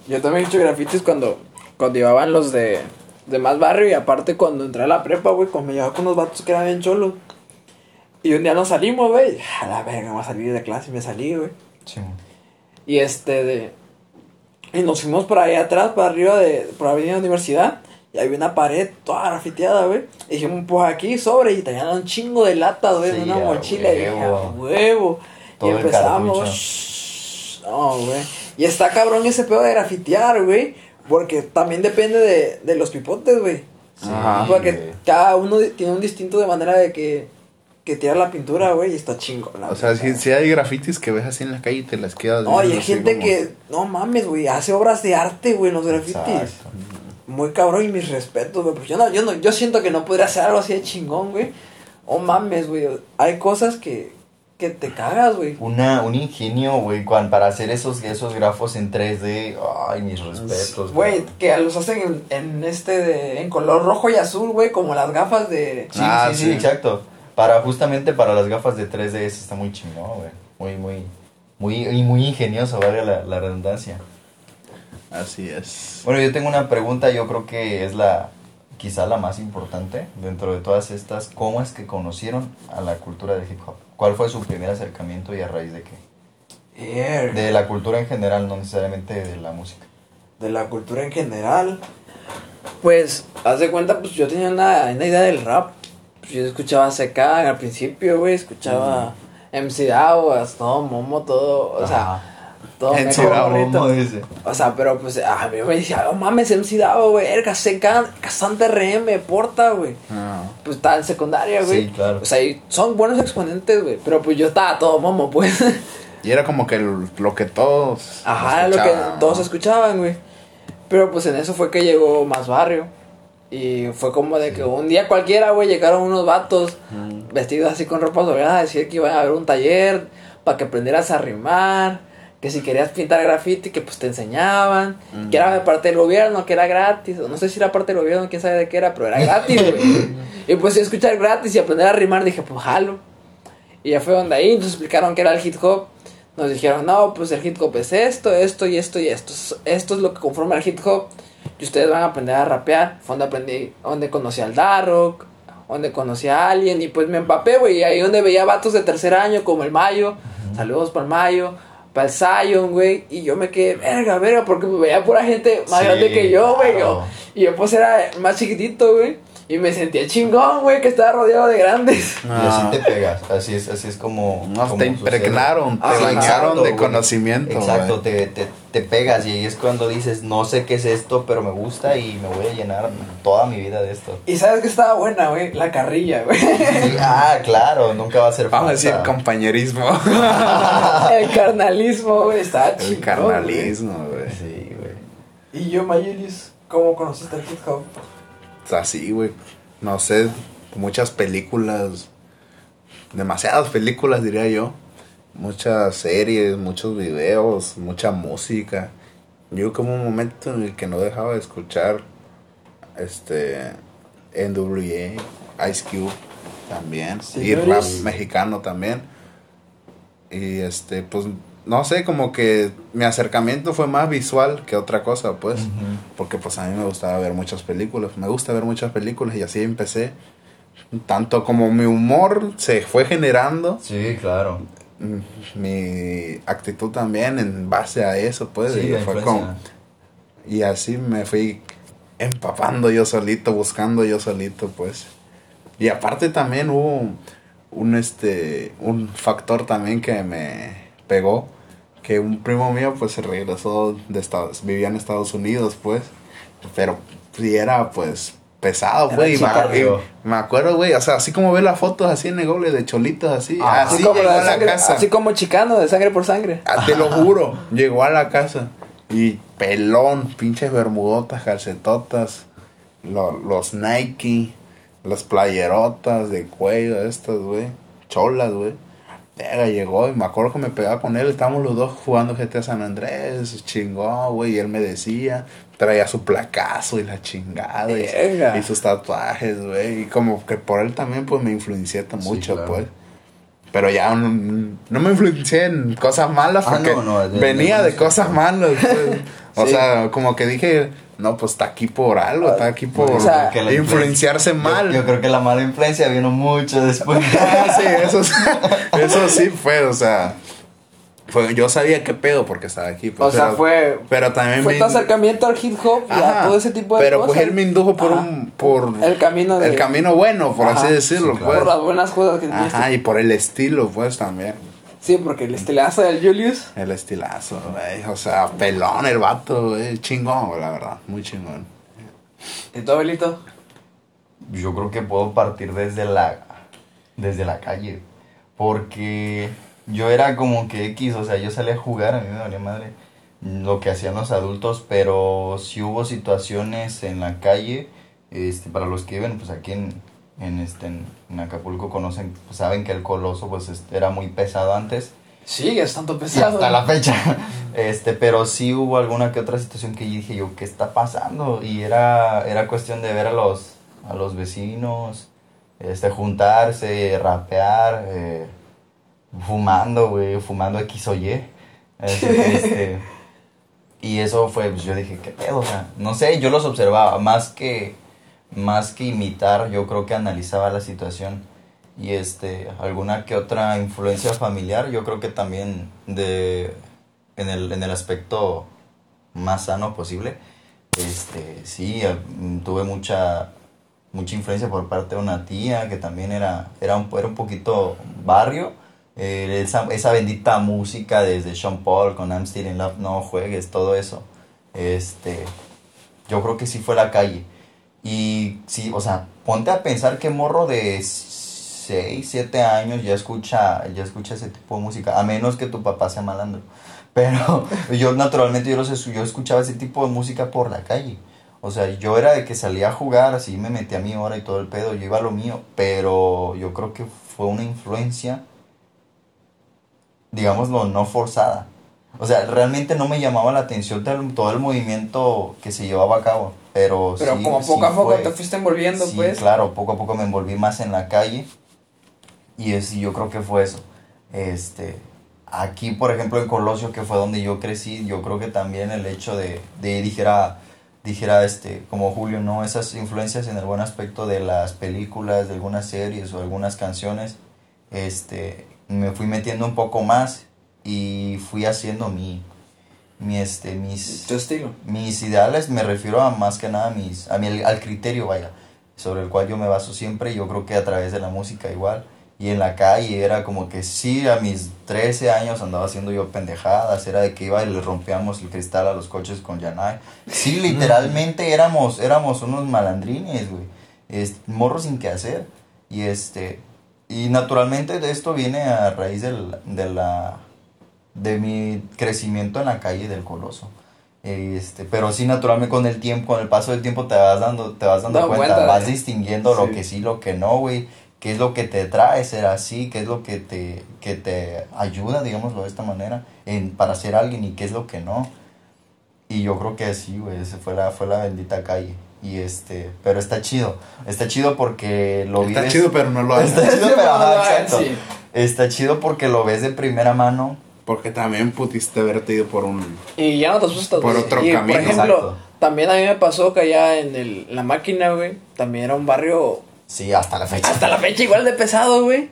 Yo también he hecho grafitis cuando, cuando llevaban los de, de más barrio y aparte cuando entré a la prepa, güey, cuando me llevaba con unos vatos que eran bien cholos. Y un día nos salimos, güey. A la verga, me voy a salir de clase y me salí, güey. Sí. Y este de... Y nos fuimos por ahí atrás, para arriba de... Por Avenida Universidad. Y había una pared toda grafiteada, güey. Y dijimos, pues aquí sobre. Y tenían un chingo de lata, güey, en Sí, una a mochila. Y dije, huevo. "A huevo. Todo y empezamos. No, güey. Y está cabrón ese pedo de grafitear, güey. Porque también depende de, de los pipotes, güey. Ajá. Porque güey. cada uno tiene un distinto de manera de que, que tira la pintura, güey. Y está chingón. la O sea, si, si hay grafitis que ves así en la calle y te las quedas. No, y hay gente como- que, no mames, güey, hace obras de arte, güey, en los grafitis. Exacto. Muy cabrón y mis respetos, güey. Porque yo no, yo no, yo siento que no podría hacer algo así de chingón, güey. Oh mames, güey. Hay cosas que, que te cagas, güey. Una, un ingenio, güey, para hacer esos, esos grafos en 3D. Ay, mis respetos. Güey, que los hacen en, en este de, en color rojo y azul, güey, como las gafas de. Sí, Ah, sí, sí, sí. exacto. Para, justamente para las gafas de 3D eso está muy chingón, güey. Muy, muy, muy, y muy ingenioso, la, la redundancia. Así es. Bueno, yo tengo una pregunta, yo creo que es la, quizá la más importante dentro de todas estas. ¿Cómo es que conocieron a la cultura del hip hop? ¿Cuál fue su primer acercamiento y a raíz de qué? Erga. De la cultura en general, no necesariamente de la música. de la cultura en general. Pues, haz de cuenta, pues yo tenía una, una idea del rap. Pues, yo escuchaba CK al principio, güey, escuchaba MC Dawas, todo Momo, todo, o sea, todo MC. ¿Cómo dice? O sea, pero pues a mí me decía, oh mames, MC Dao, güey, erga, CK, Casante RM, Porta, güey. Ah. Pues estaba en secundaria, güey. Sí, claro. O sea, son buenos exponentes, güey. Pero pues yo estaba todo momo, pues. Y era como que lo que todos. Ajá, lo que todos ¿no? escuchaban, güey. Pero pues en eso fue que llegó Más Barrio. Y fue como de que un día cualquiera, güey, llegaron unos vatos vestidos así con ropa holgadas a decir que iban a haber un taller para que aprendieras a rimar. Que si querías pintar graffiti, que pues te enseñaban. Que era de parte del gobierno, que era gratis. o No sé si era parte del gobierno, quién sabe de qué era, pero era gratis, güey. y pues escuchar gratis y aprender a rimar, dije, pues jalo. Y ya fue donde ahí nos explicaron que era el hip hop. Nos dijeron, no, pues el hip hop es esto, esto y esto y esto. Esto es lo que conforma el hip hop. Y ustedes van a aprender a rapear. Fue donde aprendí, donde conocí al Darrock, donde conocí a alguien. Y pues me empapé, güey. Y ahí donde veía vatos de tercer año, como el Mayo. Saludos para el Mayo. Para el Zion, güey. Y yo me quedé, verga, verga, porque me veía pura gente más Sí, grande que yo, güey. claro. Y yo pues era más chiquitito, güey. Y me sentía chingón, güey, que estaba rodeado de grandes. Y Ah. así te pegas, así es, así es como... No, como te sucede. impregnaron, te Ah, bañaron exacto, de güey. conocimiento. Exacto, güey. te, te, te pegas y ahí es cuando dices, no sé qué es esto, pero me gusta y me voy a llenar toda mi vida de esto. Y sabes que estaba buena, güey, la carrilla, güey. Sí, ah, claro, nunca va a ser Vamos a decir compañerismo. el carnalismo, güey, estaba El chingón. carnalismo, güey. Sí, güey. Y yo, Mayulis, ¿cómo conociste el hip hop? Así, güey. No sé, muchas películas, demasiadas películas diría yo. Muchas series, muchos videos, mucha música. Yo como un momento en el que no dejaba de escuchar este NWA, Ice Cube también y rap Señores. mexicano también. Y este pues no sé, como que mi acercamiento fue más visual que otra cosa, pues. Porque pues a mí me gustaba ver muchas películas, me gusta ver muchas películas y así empecé. Tanto como mi humor se fue generando, Sí, claro. mm, mi actitud también en base a eso, pues. Sí, y, fue como- y así me fui empapando yo solito, buscando yo solito, pues. Y aparte también hubo un, este, un factor también que me pegó, que un primo mío pues se regresó de Estados, vivía en Estados Unidos, pues, pero sí era pues pesado, güey. y me, y me acuerdo, güey, o sea, así como ve las fotos así en el Google de cholitos así, Ah, así, como, llegó la a la sangre, casa. así como chicano, de sangre por sangre. Ah, Te lo juro, llegó a la casa y pelón, pinches bermudotas, calcetotas, lo- los Nike, las playerotas de cuello, estas, güey, cholas, güey. Verga, llegó y me acuerdo que me pegaba con él, estábamos los dos jugando GTA San Andrés, chingón, güey, y él me decía, traía su placazo y la chingada, y, sus tatuajes, güey, y como que por él también, pues, me influencié Sí, mucho, claro. pues. Pero ya no, no me influencié en cosas malas Ah, porque no, no, de- venía de cosas malas. pues. O Sí. sea, como que dije, no, pues está aquí por algo, está aquí por O sea, influenciarse influencia- mal. Yo, yo creo que la mala influencia vino mucho después. Ah, sí, eso, sí- eso sí fue, o sea, fue, yo sabía qué pedo porque estaba aquí. pues, O sea, pero- fue, Pero también fue me tu acercamiento al hip hop y a Ajá, todo ese tipo de pero cosas. pues él me indujo por Ajá. un por El camino de- el camino bueno, por Ajá, así decirlo, sí, claro. pues. Por las buenas cosas que Ajá, tuviste. y por el estilo, pues también. Sí, porque el estelazo del Julius. El estilazo, güey. O sea, pelón el vato, güey. Chingón, güey, la verdad. Muy chingón. ¿Y tu abuelito? Yo creo que puedo partir desde la desde la calle. Porque yo era como que X, o sea, yo salía a jugar, a mí me valía madre lo que hacían los adultos, pero si hubo situaciones en la calle, este, para los que viven pues aquí en, en, este, en, Acapulco conocen, pues, saben que el coloso pues este, era muy pesado antes. Sigue estando Y pesado. hasta la fecha. Este, pero sí hubo alguna que otra situación que yo dije yo, ¿qué está pasando? Y era, era cuestión de ver a los, a los vecinos, este, juntarse, rapear, eh, fumando, güey, fumando X o Y. Este, este, y eso fue, pues yo dije, ¿qué pedo? O sea, no sé, yo los observaba, más que, más que imitar, yo creo que analizaba la situación y este alguna que otra influencia familiar yo creo que también de en el, en el aspecto más sano posible. Este sí mm, tuve mucha mucha influencia por parte de una tía que también era era un, era un poquito barrio. Eh, esa, esa bendita música desde Sean Paul con I'm Still in Love no juegues todo eso. Este yo creo que sí fue la calle y sí, o sea, ponte a pensar que morro de 6, 7 años ya escucha, ya escucha ese tipo de música, a menos que tu papá sea malandro. Pero yo naturalmente yo, los, yo escuchaba ese tipo de música por la calle. O sea, yo era de que salía a jugar, así me metía a mi hora y todo el pedo, yo iba a lo mío, pero yo creo que fue una influencia, digámoslo, no forzada. O sea, realmente no me llamaba la atención todo el movimiento que se llevaba a cabo, pero Pero sí- como sí poco a poco fue- te fuiste envolviendo, sí, pues. claro, poco a poco me envolví más en la calle y es, yo creo que fue eso. Este, aquí, por ejemplo, en Colosio, que fue donde yo crecí, yo creo que también el hecho de, de dijera, dijera este, como Julio, ¿no? Esas influencias en el buen aspecto de las películas, de algunas series o algunas canciones, este, me fui metiendo un poco más y fui haciendo mi, mi este, mis, Tu estilo. mis ideales me refiero a más que nada a mis, a mi, al criterio, vaya, sobre el cual yo me baso siempre. Yo creo que a través de la música igual. Y en la calle era como que sí, a mis 13 años andaba haciendo yo pendejadas. Era de que iba y le rompíamos el cristal a los coches con Yanai. Sí, literalmente éramos, éramos unos malandrines, güey. Es, morros sin qué hacer. Y este. Y naturalmente de esto viene a raíz del, de la de mi crecimiento en la calle del Coloso. Este, pero sí, naturalmente con el tiempo, con el paso del tiempo te vas dando, te vas dando cuenta, vas distinguiendo lo que sí, lo que no, güey. ¿Qué es lo que te trae ser así? ¿Qué es lo que te, que te ayuda, digámoslo de esta manera, en, para ser alguien y qué es lo que no? Y yo creo que sí, güey, ese fue la, fue la bendita calle. Y este, pero está chido. Está chido porque lo Está vives- chido, pero no lo Está chido, pero ajá, exacto. Sí. Está chido porque lo ves de primera mano. Porque también pudiste haberte ido por un... Y ya no te asustas. Por otro y, camino. Por ejemplo, Exacto. también a mí me pasó que allá en, el, la máquina, güey, también era un barrio Sí, hasta la fecha. hasta la fecha igual de pesado, güey.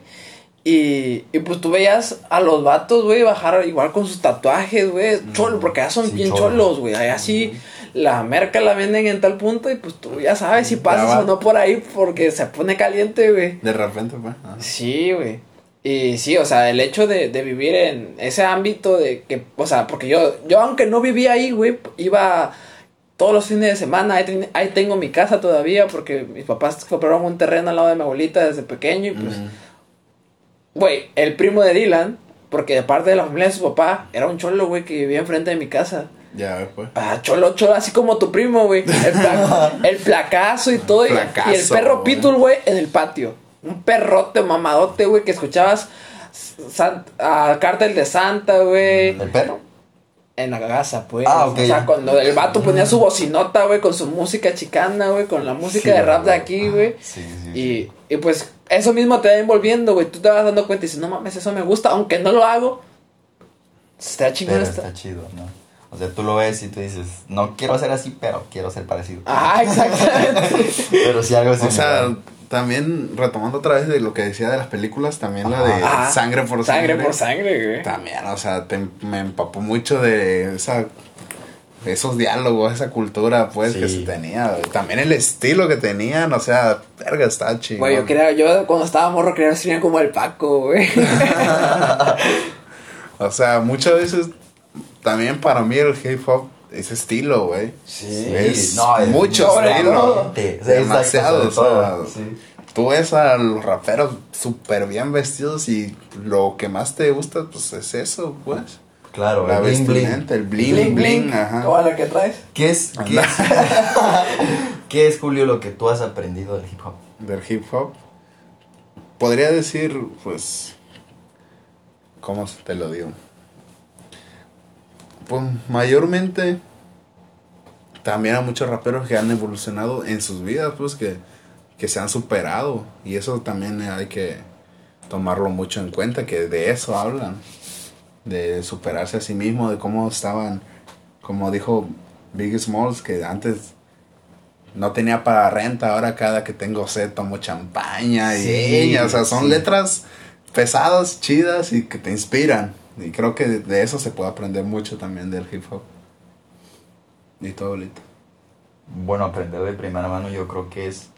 Y, y pues tú veías a los vatos, güey, bajar igual con sus tatuajes, güey, cholo, porque allá son Mm. Sí, bien cholos. cholos, güey. Allá sí la merca la venden en tal punto y pues tú ya sabes si pasas o no por ahí porque se pone caliente, güey. De repente, pues. Sí, güey. Y sí, o sea, el hecho de, de vivir en ese ámbito de que, o sea, porque yo, yo aunque no vivía ahí, güey, iba todos los fines de semana, ahí, ten- ahí tengo mi casa todavía porque mis papás compraron un terreno al lado de mi abuelita desde pequeño y pues, güey, el primo de Dylan, porque de parte de la familia de su papá, era un cholo, güey, que vivía enfrente de mi casa. Ya pues. Ah, cholo, cholo, así como tu primo, güey. El, pla- el placazo y todo. y- y, el perro güey. Pitbull, güey, en el patio. Un perrote mamadote, güey, que escuchabas San- a Cártel de Santa, güey. ¿El perro? En la casa, pues. Ah, ok. O sea, cuando el vato ponía su bocinota, güey, con su música chicana, güey, con la música Sí, de rap de aquí, güey. Sí, sí, sí. Y, y pues eso mismo te va envolviendo, güey. Tú te vas dando cuenta y dices, no mames, eso me gusta, aunque no lo hago. Está chingón Pero esta. está chido, ¿no? O sea, tú lo ves y tú dices, no quiero ser así, pero quiero ser parecido. Ajá, exactamente. Pero sí algo así. O sea, también retomando otra vez de lo que decía de las películas, también la de Ajá. Sangre por Sangre. Sangre por sangre, güey. También, o sea, te- me empapó mucho de esa esos diálogos, esa cultura, pues, que se tenía. También el estilo que tenían, o sea, verga, está chido. Güey, yo yo cuando estaba morro quería ser como el Paco, güey. O sea, muchas veces, también para mí el hip hop es estilo, güey. Sí, es no, es mucho estilo. Demasiado, exacto, sobre o sea, todo, sí. Tú ves a los raperos súper bien vestidos y lo que más te gusta, pues es eso, pues. Claro, La el bling bling. vestimenta, el bling bling, ajá. ¿Cómo la que traes? ¿Qué es, qué, Anda. qué es, Julio, lo que tú has aprendido del hip hop? Del hip hop. Podría decir, pues. ¿Cómo te lo digo? Pues mayormente. También hay muchos raperos que han evolucionado en sus vidas, pues que, que se han superado. Y eso también hay que tomarlo mucho en cuenta, que de eso hablan. De superarse a sí mismo, de cómo estaban, como dijo Big Smalls, que antes no tenía para renta, ahora cada que tengo sed tomo champaña y Sí, o sea, son sí. letras pesadas, chidas y que te inspiran. Y creo que de, eso se puede aprender mucho también del hip hop. Y todo ahorita. Bueno, aprender de primera mano yo creo que es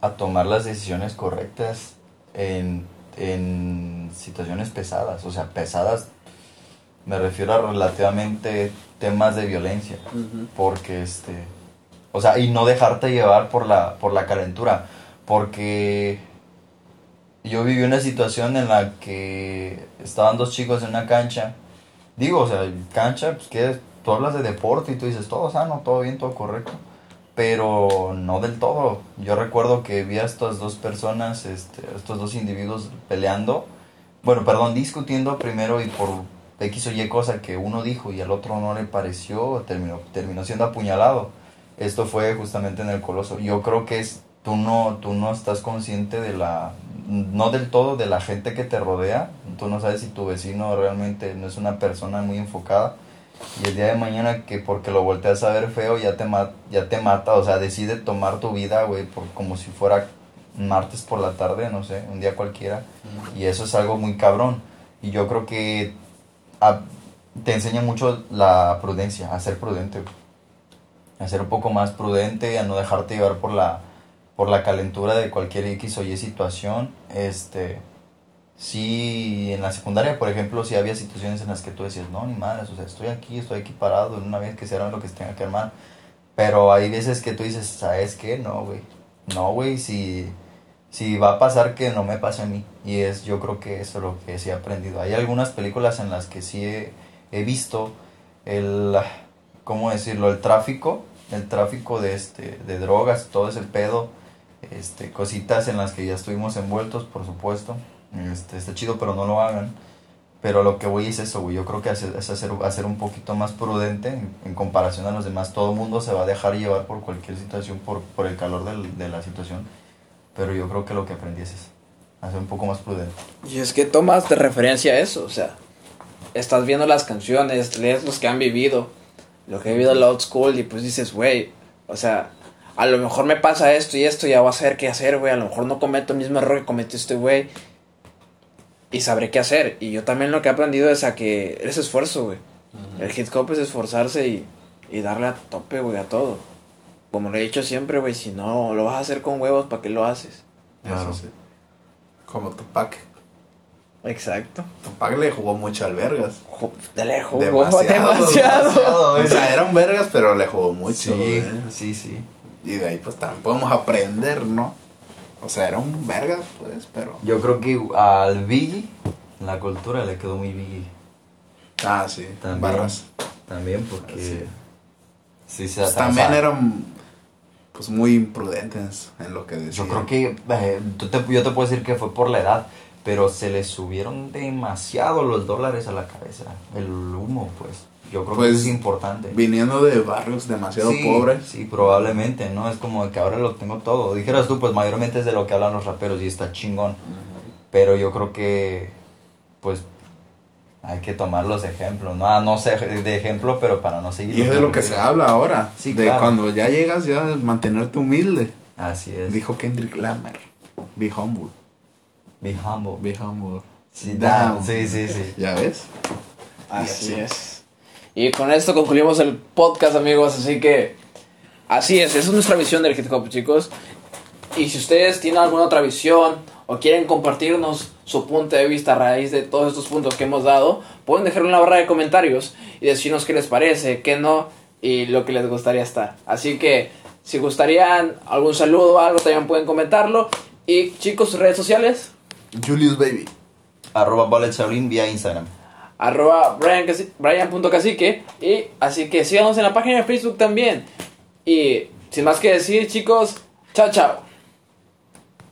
a tomar las decisiones correctas en, en situaciones pesadas. O sea, pesadas me refiero a relativamente temas de violencia. Porque este... O sea, y no dejarte llevar por la, por la calentura. Porque yo viví una situación en la que estaban dos chicos en una cancha. Digo, o sea, cancha, pues que tú hablas de deporte y tú dices todo sano, todo bien, todo correcto. Pero no del todo. Yo recuerdo que vi a estas dos personas, este, estos dos individuos peleando. Bueno, perdón, discutiendo primero y por X o Y cosa que uno dijo y al otro no le pareció, terminó, terminó siendo apuñalado. Esto fue justamente en el Coloso. Yo creo que es, tú, no, tú no estás consciente de la, no del todo de la gente que te rodea. Tú no sabes si tu vecino realmente no es una persona muy enfocada. Y el día de mañana que porque lo volteas a ver feo ya te, ya te mata. O sea, decide tomar tu vida, güey, como si fuera martes por la tarde, no sé, un día cualquiera. Y eso es algo muy cabrón. Y yo creo que a- te enseña mucho la prudencia, a ser prudente. güey. A ser un poco más prudente, a no dejarte llevar por la, por la calentura de cualquier X o Y situación. Este, sí, en la secundaria, por ejemplo, sí había situaciones en las que tú decías, no, ni madres, o sea, estoy aquí, estoy aquí parado, en una vez que se lo que se tenga que armar. Pero hay veces que tú dices, ¿sabes qué? No, güey. No, güey, si, si va a pasar que no me pase a mí. Y es, yo creo que eso es lo que sí he aprendido. Hay algunas películas en las que sí he, he visto el, ¿cómo decirlo? El tráfico, el tráfico de, este, de drogas, todo ese pedo, este, cositas en las que ya estuvimos envueltos, por supuesto. Este, está chido, pero no lo hagan. Pero lo que voy es eso, güey. Yo creo que hacer- es hacer, hacer un poquito más prudente en, en comparación a los demás. Todo el mundo se va a dejar llevar por cualquier situación, por, por el calor del- de la situación. Pero yo creo que lo que aprendí es eso, a ser un poco más prudente. Y es que tomas de referencia eso, o sea, estás viendo las canciones, lees los que han vivido, lo que ha vivido el old school y pues dices, güey, o sea, a lo mejor me pasa esto y esto, ya voy a saber qué hacer, güey, a lo mejor no cometo el mismo error que cometió este güey y sabré qué hacer. Y yo también lo que he aprendido es a que es esfuerzo, güey. El hip hop es esforzarse y, y darle a tope, güey, a todo. Como lo he dicho siempre, güey, si no lo vas a hacer con huevos, ¿para qué lo haces? Claro. Eso sí. Como Tupac. Exacto. Tupac le jugó mucho al Vergas. De lejos, Demasiado. demasiado. Demasiado, O sea, era un Vergas, pero le jugó mucho. Sí, güey. sí, sí. Y de ahí pues también podemos aprender, ¿no? O sea, era un Vergas, pues, pero... Yo creo que al Biggie, la cultura le quedó muy Biggie. Ah, sí. También. Barras. También porque... Sí. Sí, se Pues, también eran pues muy imprudentes en lo que decían. Yo creo que... eh, tú te- yo te puedo decir que fue por la edad, pero se les subieron demasiado los dólares a la cabeza. El humo, pues. Yo creo que Pues, eso es importante. Viniendo de barrios demasiado sí, pobres. Sí, probablemente, ¿no? Es como que ahora lo tengo todo. Dijeras tú, pues mayormente es de lo que hablan los raperos y está chingón. Pero yo creo que, pues, hay que tomar los ejemplos. No, Ah, no sé de ejemplo, pero para no seguir. Y es de lo que se habla ahora. Sí, de claro. cuando ya llegas, ya mantenerte humilde. Así es. Dijo Kendrick Lamar. Be humble. Be humble. Be humble. Sí, Down. down. Sí, sí, sí. ¿Ya ves? Así así. es. Y con esto concluimos el podcast, amigos. Así que, así es, esa es nuestra visión del hip hop, chicos. Y si ustedes tienen alguna otra visión o quieren compartirnos su punto de vista a raíz de todos estos puntos que hemos dado, pueden dejarlo en la barra de comentarios y decirnos qué les parece, qué no y lo que les gustaría estar. Así que, si gustarían algún saludo o algo, también pueden comentarlo. Y chicos, redes sociales. Julius Baby. Arroba Bullet vía Instagram. Arroba Brian.cacique y así que síganos en la página de Facebook también. Y sin más que decir chicos chao chao